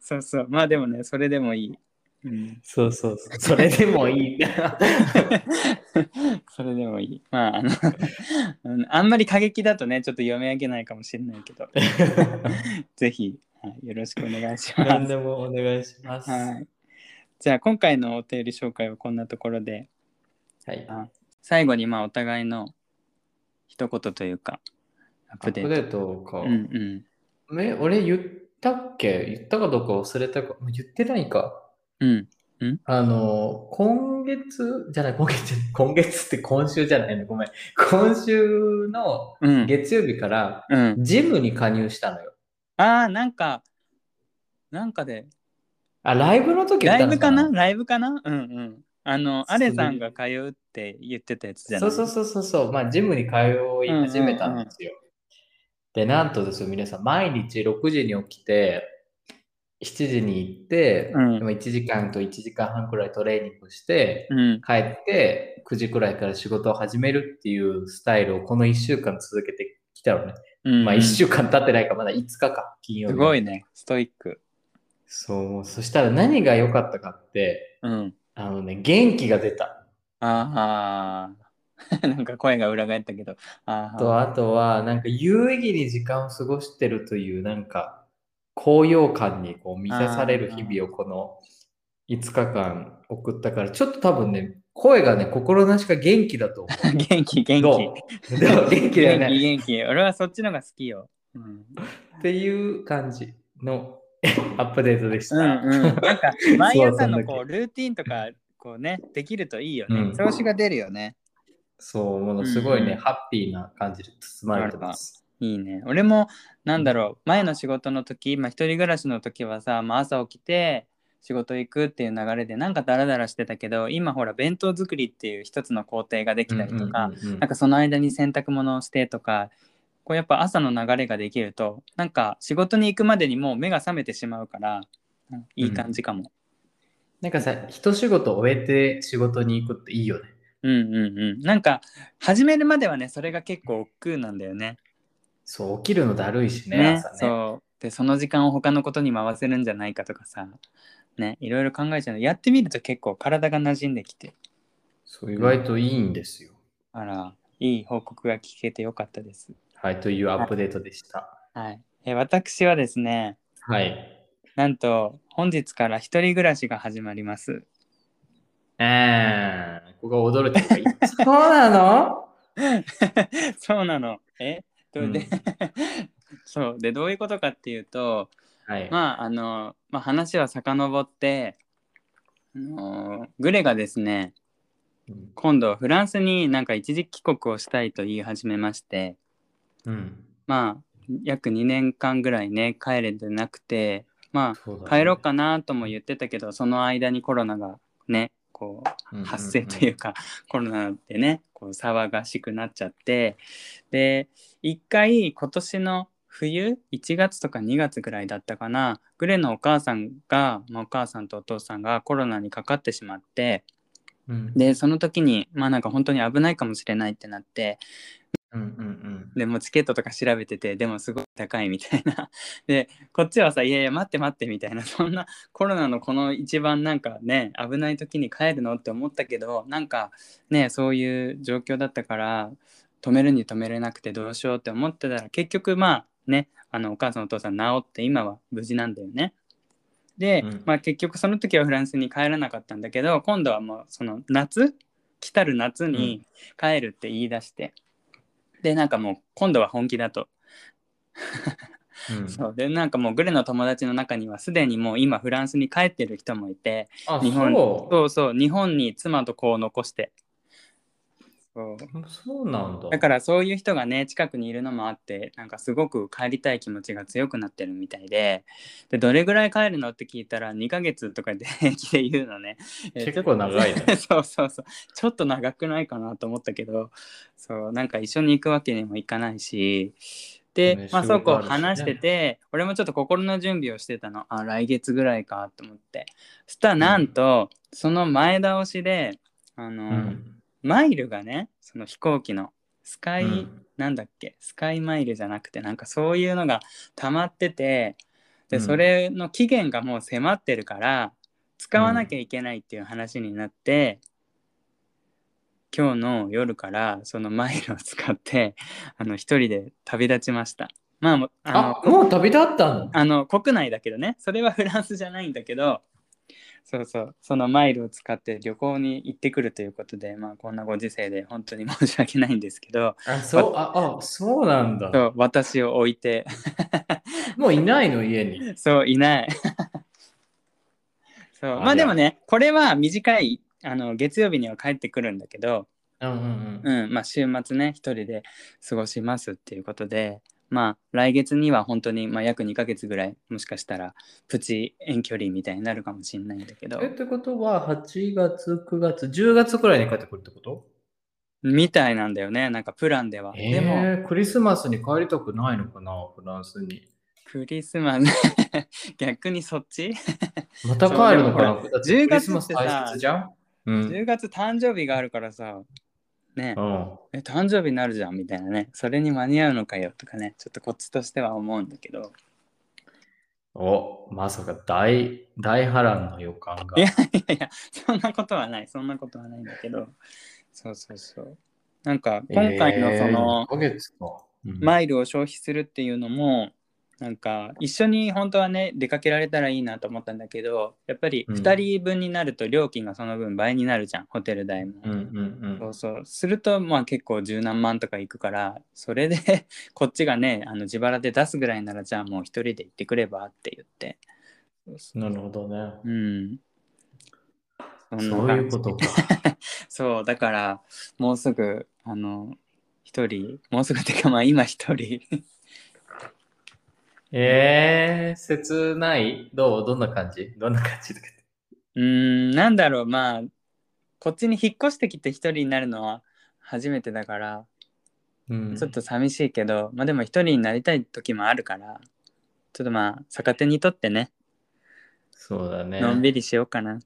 そうそうまあでもねそれでもいい、うん、そうそうそう。それでもいい。[laughs] それでもいいまああのうん [laughs] あんまり過激だとねちょっと読み上げないかもしれないけど [laughs] ぜひ、はい、よろしくお願いしま何すでもお願いします。はいじゃあ今回のお便り紹介はこんなところではい。最後にまあお互いの一言というかアッアプデートップデートか。うんうんえ、俺言ったっけ？言ったかどうか忘れたか。言ってないか。うん。あの、今月、じゃない、今月、[laughs] 今月って今週じゃないの、ごめん。今週のうん。月曜日から、うん。ジムに加入したのよ。ああなんかなんかで。あ、ライブの時ライブかな？ライブかな？うんうん。あのアレさんが通うって言ってたやつじゃない？そうそうそうそう。まあ、ジムに通い始めたんですよ。で、なんとですよ、皆さん、毎日6時に起きて、7時に行って、うん。でも1時間と1時間半くらいトレーニングして、うん。帰って9時くらいから仕事を始めるっていうスタイルをこの1週間続けてきたのね。うんまあ1週間経ってないかまだ5日か、金曜日。すごいね。ストイック。そう、そしたら何が良かったかって、うん。あのね、元気が出た。ああ [laughs] なんか声が裏返ったけど。あと、あとは、なんか有意義に時間を過ごしてるという、なんか、高揚感にこう満たされる日々をこの5日間送ったから、ちょっと多分ね、声がね、心なしか元気だと思う。[laughs] 元気元ど気う？[laughs] でも元気だよ元気ね。元気。俺はそっちのが好きよ。うん。っていう感じの [laughs] アップデートでした。うんうん、なんか毎朝のこうルーティンとかこうねできるといいよね、うん。調子が出るよね。そう、ものすごいね、うん。ハッピーな感じで包まれてます。いいね俺もなんだろう前の仕事の時、まあ、一人暮らしの時はさ、まあ、朝起きて仕事行くっていう流れでなんかダラダラしてたけど今ほら弁当作りっていう一つの工程ができたりとか、うんうんうんうんなんかその間に洗濯物をしてとかこうやっぱ朝の流れができるとなんか仕事に行くまでにもう目が覚めてしまうから、うんいい感じかも。なんかさ、一仕事終えて仕事に行くっていいよね。うんうんうん。なんか始めるまではねそれが結構億劫なんだよね。そう、起きるのだるいしね、ね朝ね。そうでその時間を他のことに回せるんじゃないかとかさねいろいろ考えちゃうのやってみると結構体が馴染んできてそう、意外といいんですよ。あらいい報告が聞けてよかったです。はい、というアップデートでした。はい、え私はですねはい。なんと本日から一人暮らしが始まります。えー、ここが驚いた方がいい。[laughs] そうなの？[laughs] そうなの。え？どうで、うん。[laughs] そう。でどういうことかっていうとはい。まああの、まあ、話は遡って、あのグレがですねうん。今度フランスになんか一時帰国をしたいと言い始めましてうん。まあ約2年間ぐらいね帰れてなくてまそうだね。あ帰ろうかなとも言ってたけどその間にコロナがねこう発生というか、コロナでねこう騒がしくなっちゃってで一回今年の冬1月とか2月ぐらいだったかなグレのお母さんが、まあ、お母さんとお父さんがコロナにかかってしまってうん。でその時にまあなんか本当に危ないかもしれないってなってうんうんうん。でもうチケットとか調べててでもすごい高いみたいな。[laughs] でこっちはさいやいや待って待ってみたいな。そんなコロナのこの一番なんかね危ない時に帰るのって思ったけどなんかねそういう状況だったから止めるに止めれなくてどうしようって思ってたら結局まあねあのお母さんお父さん治って今は無事なんだよね。で、うん。まあ、結局その時はフランスに帰らなかったんだけど今度はもうその夏来たる夏に帰るって言い出して。でなんかもう今度は本気だと。うん。[laughs] そう。でなんかもうグレの友達の中にはすでにもう今フランスに帰ってる人もいてあ、日本そうそう日本に妻と子を残してそうそうなんだ。だからそういう人がね近くにいるのもあってなんかすごく帰りたい気持ちが強くなってるみたいででどれぐらい帰るのって聞いたら2ヶ月とかで平気で言うのね。え結構長いね。[laughs] そうそうそう。ちょっと長くないかなと思ったけどそうなんか一緒に行くわけにもいかないしで、ねまあ、そうこう話してて、俺もちょっと心の準備をしてたの。あ来月ぐらいかと思って。そしたらなんと、その前倒しであの、うん。マイルがねその飛行機のスカイ、うん。なんだっけスカイマイルじゃなくてなんかそういうのが溜まっててで、うん。それの期限がもう迫ってるから使わなきゃいけないっていう話になって、今日の夜からそのマイルを使ってあの一人で旅立ちました。まあもうああ、のもう旅立ったの？あの国内だけどねそれはフランスじゃないんだけどそうそうそのマイルを使って旅行に行ってくるということでまあこんなご時世で本当に申し訳ないんですけどあ、そう、あ、あ、そうなんだ。そう私を置いて [laughs] もういないの、家に。そういない [laughs] そうあまあでもねこれは短いあの月曜日には帰ってくるんだけど、うんうんうん。うんまあ、週末ね一人で過ごしますっていうことでまあ来月には本当に、まあ、約2ヶ月ぐらいもしかしたらプチ遠距離みたいになるかもしれないんだけど。え、ってことは、8月、9月、10月くらいに帰ってくるってこと？みたいなんだよね。なんかプランでは、えでもー、クリスマスに帰りたくないのかな、フランスに。クリスマス。[laughs] 逆にそっち？[laughs] また帰るのかなそうでもほらだって10クリスマス月ってさ大切じゃん？うん。10月誕生日があるからさね。うん。え誕生日になるじゃんみたいなね。それに間に合うのかよとかね。ちょっとこっちとしては思うんだけど。お、まさか大、大波乱の予感が。いやいやいやそんなことはない。そんなことはないんだけど。そうそうそう。なんか今回のその1ヶ月か。うん。マイルを消費するっていうのもなんか一緒に本当はね出かけられたらいいなと思ったんだけどやっぱりうん2人分になると料金がその分倍になるじゃんホテル代も。うんうんそうそうするとまあ結構十何万とかいくからそれで [laughs] こっちがねあの自腹で出すぐらいならじゃあもう一人で行ってくればって言って。なるほどね。ううんそういうことか。[laughs] そうだからもうすぐあの一人もうすぐってかまあ今一人えー、切ない？どう？どんな感じ？どんな感じとか。うーんなんだろう。まあこっちに引っ越してきて一人になるのは初めてだからうん。ちょっと寂しいけど、まあでも一人になりたい時もあるからちょっとまあ逆手にとってねそうだね。のんびりしようかな。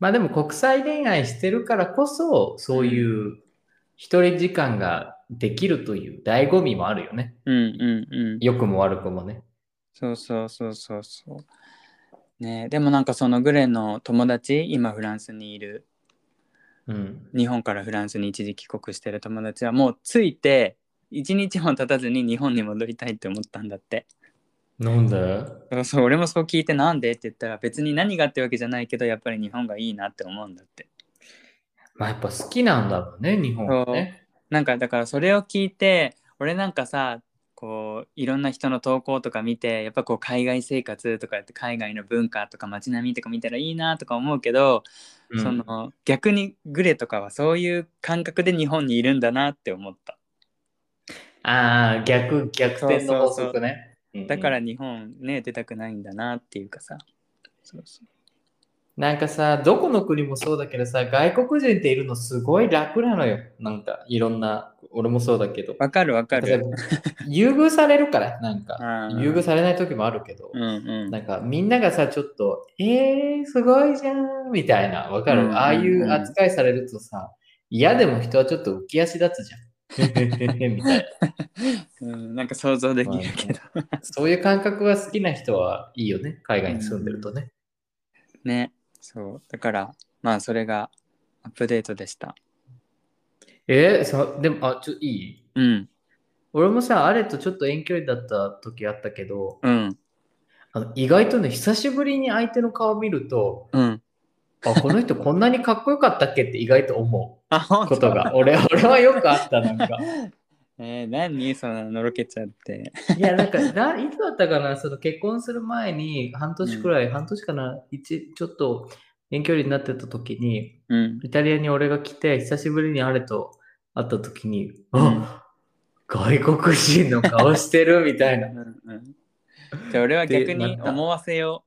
まあでも国際恋愛してるからこそ、そういう一人時間ができるという醍醐味もあるよね。うんうんうん。良くも悪くもね。そうそうそうそうそう。ねでもなんかそのグレンの友達今フランスにいるうん。日本からフランスに一時帰国してる友達はもう着いて一日も経たずに日本に戻りたいって思ったんだって。なんで？そうそう俺もそう聞いてなんでって言ったら別に何がってわけじゃないけどやっぱり日本がいいなって思うんだって。まあやっぱ好きなんだろうね、日本はね。なんかだからそれを聞いて俺なんかさこういろんな人の投稿とか見てやっぱこう海外生活とかって海外の文化とか街並みとか見たらいいなとか思うけど、うん。その逆にグレとかはそういう感覚で日本にいるんだなって思った。ああ、逆、逆転の法則ね。だからうん日本ね出たくないんだなっていうかさ。そうそうなんかさ、どこの国もそうだけどさ、外国人っているのすごい楽なのよ。なんかいろんな、俺もそうだけど。わかるわかる優遇されるから、なんか。うん優遇されない時もあるけど。うんうんなんかみんながさ、ちょっと、えー、すごいじゃん、みたいな。わかる、うんうんうんああいう扱いされるとさ、嫌でも人はちょっと浮き足立つじゃん。[laughs] みたいな。うん、なんか想像できるけどそういう感覚が好きな人はいいよね。海外に住んでるとね。ねそう。だからまあそれがアップデートでした。えー、さ、でも、あ、ちょっといい？うん。俺もさ、あれとちょっと遠距離だった時あったけど、うん。あの意外とね、久しぶりに相手の顔見ると、うん。あ、この人こんなにかっこよかったっけって意外と思う。ことが。俺俺はよくあった、なんか。[laughs] えー、何？そんなのろけちゃって。いや、なんか、ないつだったかな、その結婚する前に、半年くらい、半年かな、一、ちょっと遠距離になってた時に、うん。イタリアに俺が来て、久しぶりにあれと会った時に、うんあ外国人の顔してるみたいな。うんうんじゃあ俺は逆に思わせよ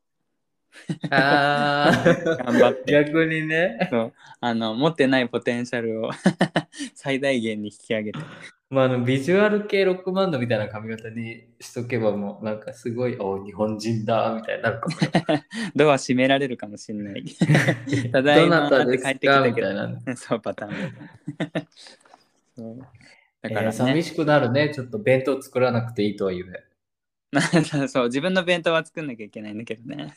あう。[laughs] 頑張っーて。逆にね。そうあの持ってないポテンシャルを [laughs] 最大限に引き上げて。まあ、あのビジュアル系ロックバンドみたいな髪型にしとけばもうなんかすごい、お日本人だみたいになるかもよ。ドア閉められるかもしれない。[laughs] ただいどまって帰ってきたけみたいな。ど。そうパターン。そうだからえー寂ね、しくなるね。ちょっと弁当作らなくていいとは言え。[laughs] そう自分の弁当は作んなきゃいけないんだけどね。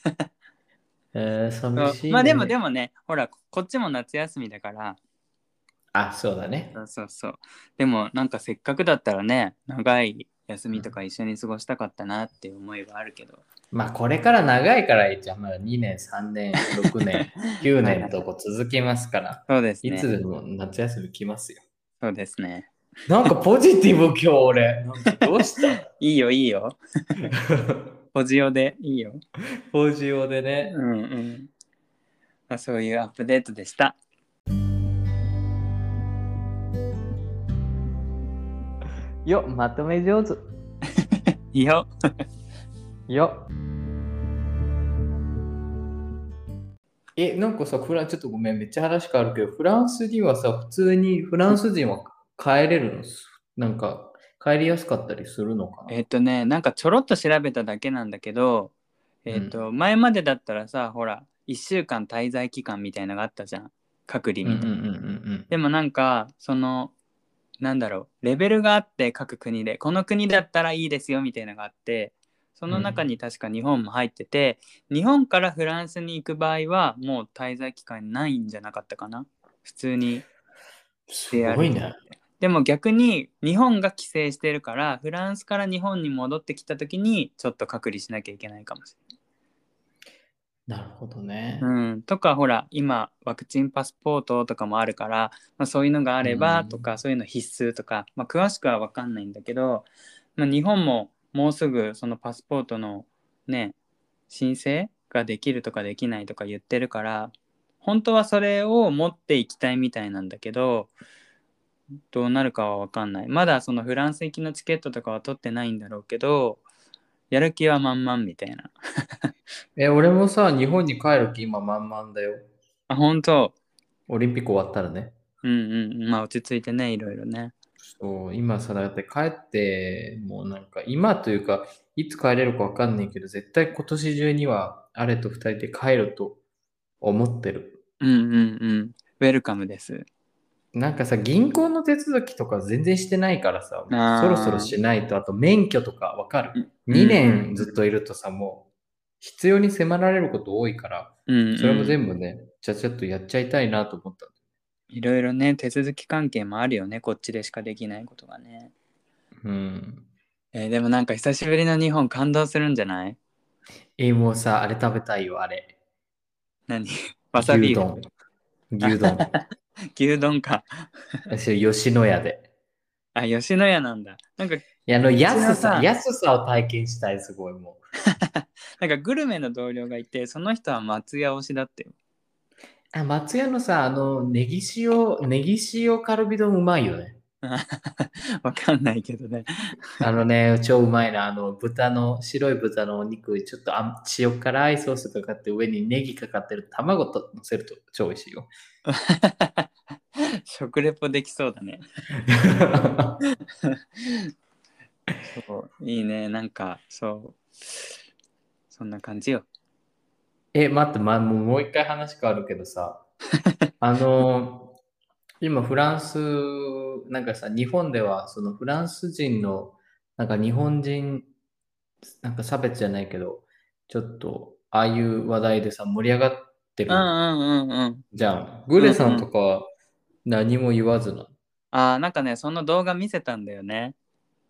えー、寂しい、ね。まあでもでもね、ほら、こっちも夏休みだから、あ、そうだね。そうそうそう。でもなんかせっかくだったらね、長い休みとか一緒に過ごしたかったなっていう思いはあるけど。まあこれから長いからいいじゃん。まだ2年、3年、6年、[laughs] 9年とこう続きますから。そうですね。いつでも夏休み来ますよ。そうですね。なんかポジティブ今日俺。なんかどうした？いいよいいよ。[laughs] ポジオでいいよ。ポジオでね。うんうん。まあ、そういうアップデートでした。よ、まとめ上手。[laughs] いいよ。[laughs] よ。え、なんかさ、フランちょっとごめん、めっちゃ話変わるけど、フランスにはさ、普通にフランス人は帰れるの？なんか、帰りやすかったりするのかな？えっ、とね、なんかちょろっと調べただけなんだけど、えっ、と、前までだったらさ、ほら、1週間滞在期間みたいなのがあったじゃん。隔離みたいな。うんうんうんうんでもなんか、その、なんだろう、レベルがあって各国で、この国だったらいいですよみたいなのがあって、その中に確か日本も入ってて、日本からフランスに行く場合はもう滞在期間ないんじゃなかったかな？普通に。すごいね。でも逆に日本が規制してるからフランスから日本に戻ってきた時にちょっと隔離しなきゃいけないかもしなるほどね。うん、とかほら今ワクチンパスポートとかもあるから、まあ、そういうのがあればうん。とか、そういうの必須とか、まあ、詳しくは分かんないんだけど、まあ、日本ももうすぐそのパスポートのね申請ができるとかできないとか言ってるから本当はそれを持っていきたいみたいなんだけどどうなるかは分かんない。まだそのフランス行きのチケットとかは取ってないんだろうけどやる気は満々みたいなえ、俺もさ、日本に帰る気今満々だよ。あ本当？オリンピック終わったらね。うんうんまあ落ち着いてねいろいろねそう、今さ、だって帰って、もうなんか、今というか、いつ帰れるかわかんないけど、絶対今年中には、あれと二人で帰ると思ってる。うんうんうんウェルカムですなんかさ、銀行の手続きとか全然してないからさ、そろそろしないと、あと免許とかわかる？うん2年ずっといるとさ、もう、必要に迫られること多いから、うんうんそれも全部ね、ちゃちゃっとやっちゃいたいなと思った。いろいろね手続き関係もあるよねこっちでしかできないことがね、うん。えーでもなんか久しぶりの日本感動するんじゃない？え、もうさ、あれ食べたいよ、あれ。何？[laughs] わさび牛丼。牛丼。[laughs] [laughs] 牛丼か私、吉野家で。あ吉野家なんだなんかいや、あの、安ささ、安さを体験したい、すごいも [laughs] なんかグルメの同僚がいてその人は松屋推しだったよう。あ、松屋のさ、あの、ネギ塩、ネギ塩カルビ丼うまいよね。[laughs] わかんないけどね。あのね、超うまいな。あの、豚の、白い豚のお肉、ちょっとあ塩辛いソースかかって、上にネギかかってる卵と乗せると超美味しいよ。[laughs] 食レポできそうだね。そういいね。なんかそう。そんな感じよ。え、待って、ま、もうもう一回話変わるけどさ、あの、今フランス、なんかさ、日本ではそのフランス人の、なんか日本人、なんか差別じゃないけど、ちょっと、ああいう話題でさ、盛り上がってるうんうんうんうんじゃん。グレさんとかは何も言わずな。あーなんかねその動画見せたんだよね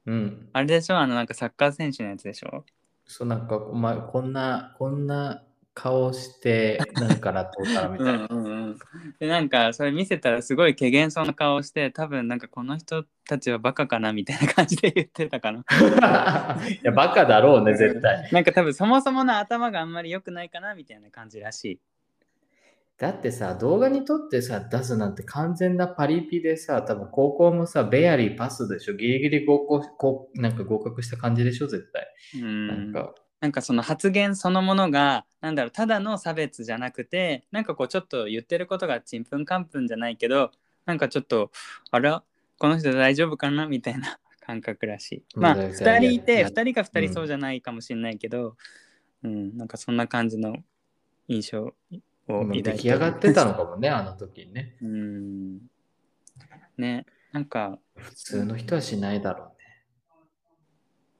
うん。あれでしょ？あのなんかサッカー選手のやつでしょ？そう、なんか、お前、こんな、こんな顔して、なんから通ったらみうたいな。[laughs] んうんうん、でなんかそれ見せたらすごい怪げそうな顔をして多分なんかこの人たちはバカかなみたいな感じで言ってたかな [laughs] いや、バカだろうね、絶対。なんか多分そもそもの頭があんまり良くないかなみたいな感じらしいだってさ、動画に撮ってさ、出すなんて完全なパリピでさ、多分高校もさ、ベアリーパスでしょ。ギリギリ合格なんか合格した感じでしょ、絶対。うんなんか、なんかその発言そのものがなんだろうただの差別じゃなくてなんかこうちょっと言ってることがちんぷんかんぷんじゃないけどなんかちょっとあらこの人大丈夫かな？みたいな [laughs] 感覚らしい。まあうん2人いていや2人か2うん人そうじゃないかもしれないけど、うんなんかそんな感じの印象を抱いて出来上がってたのかもね、あの時にね。うんねなんか普通の人はしないだろうね。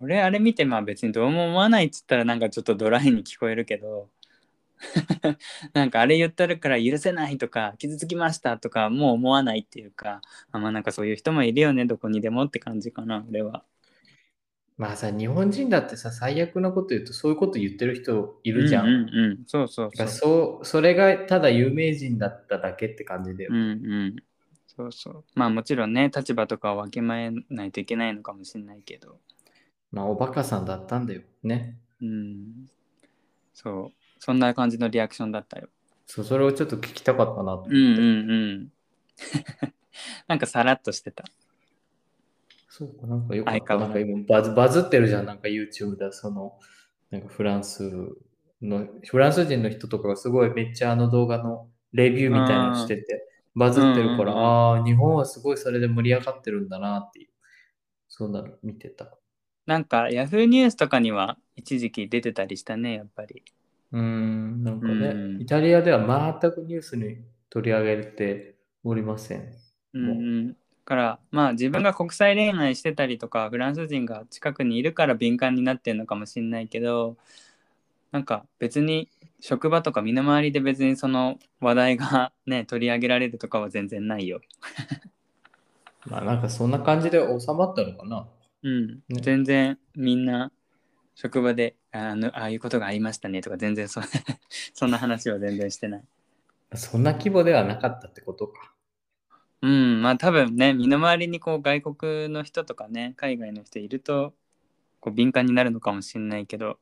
俺あれ見てまあ別にどうも思わないっつったらなんかちょっとドライに聞こえるけど [laughs] なんかあれ言ったるから許せないとか傷つきましたとかもう思わないっていうかあまあなんかそういう人もいるよねどこにでもって感じかな俺は。まあさ、日本人だってさ、最悪なこと言うと、そういうこと言ってる人いるじゃん。うんうんうん、そうそうそう。そうそれがただ有名人だっただけって感じだよう。んうん。そうそう。まあもちろんね立場とかをわきまえないといけないのかもしれないけど。まあ、おバカさんだったんだよ。ね。うん。そう。そんな感じのリアクションだったよ。そう、それをちょっと聞きたかったなと思って。うんうんうん。[laughs] なんかさらっとしてた。そうか、なんかよかった。相変わらずなんか今バズバズってるじゃん、なんか YouTube で、その、なんかフランスの、フランス人の人とかがすごいめっちゃあの動画のレビューみたいなのしてて、バズってるから、うんうんうんああ、日本はすごいそれで盛り上がってるんだなっていう、そんなの見てた。なんか Yahoo ニュースとかには一時期出てたりしたね、やっぱり。うーん、なんかね、うんイタリアでは全くニュースに取り上げておりません。うんうん。だからまあ自分が国際恋愛してたりとかフランス人が近くにいるから敏感になってるのかもしれないけどなんか別に職場とか身の回りで別にその話題がね [laughs] 取り上げられるとかは全然ないよ。[laughs] まあなんかそんな感じで収まったのかな。うん、ね全然みんな職場であのああいうことがありましたねとか全然そ [laughs] そんな話は全然してない。そんな規模ではなかったってことか。うんまあ多分ね身の回りにこう外国の人とかね海外の人いるとこう敏感になるのかもしれないけど、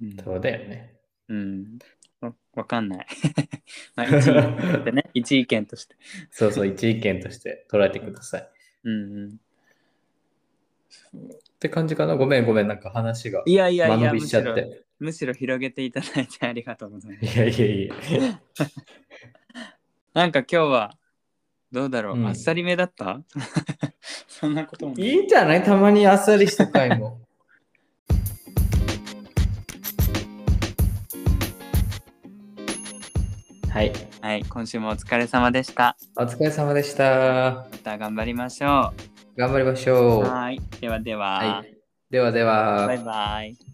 うんそうだよね。うん、わわかんない。[laughs] まあ一意見としてね一意見として。そうそう、一意見として捉えてください。っうんうん、て感じかな？ごめんごめん、なんか話がいやいやいや間延びしちゃっむし。むしろ広げていただいてありがとうございます。いやいやいや。[laughs] なんか今日はどうだろう、うんあっさりめだった？[laughs] そんなこともないいいんじゃない？たまにあっさりした回も。はい。はい、今週もお疲れ様でした。お疲れ様でした。また頑張りましょ頑張りましょう。う。はい、ではでは、はい。ではでは。バイバイ。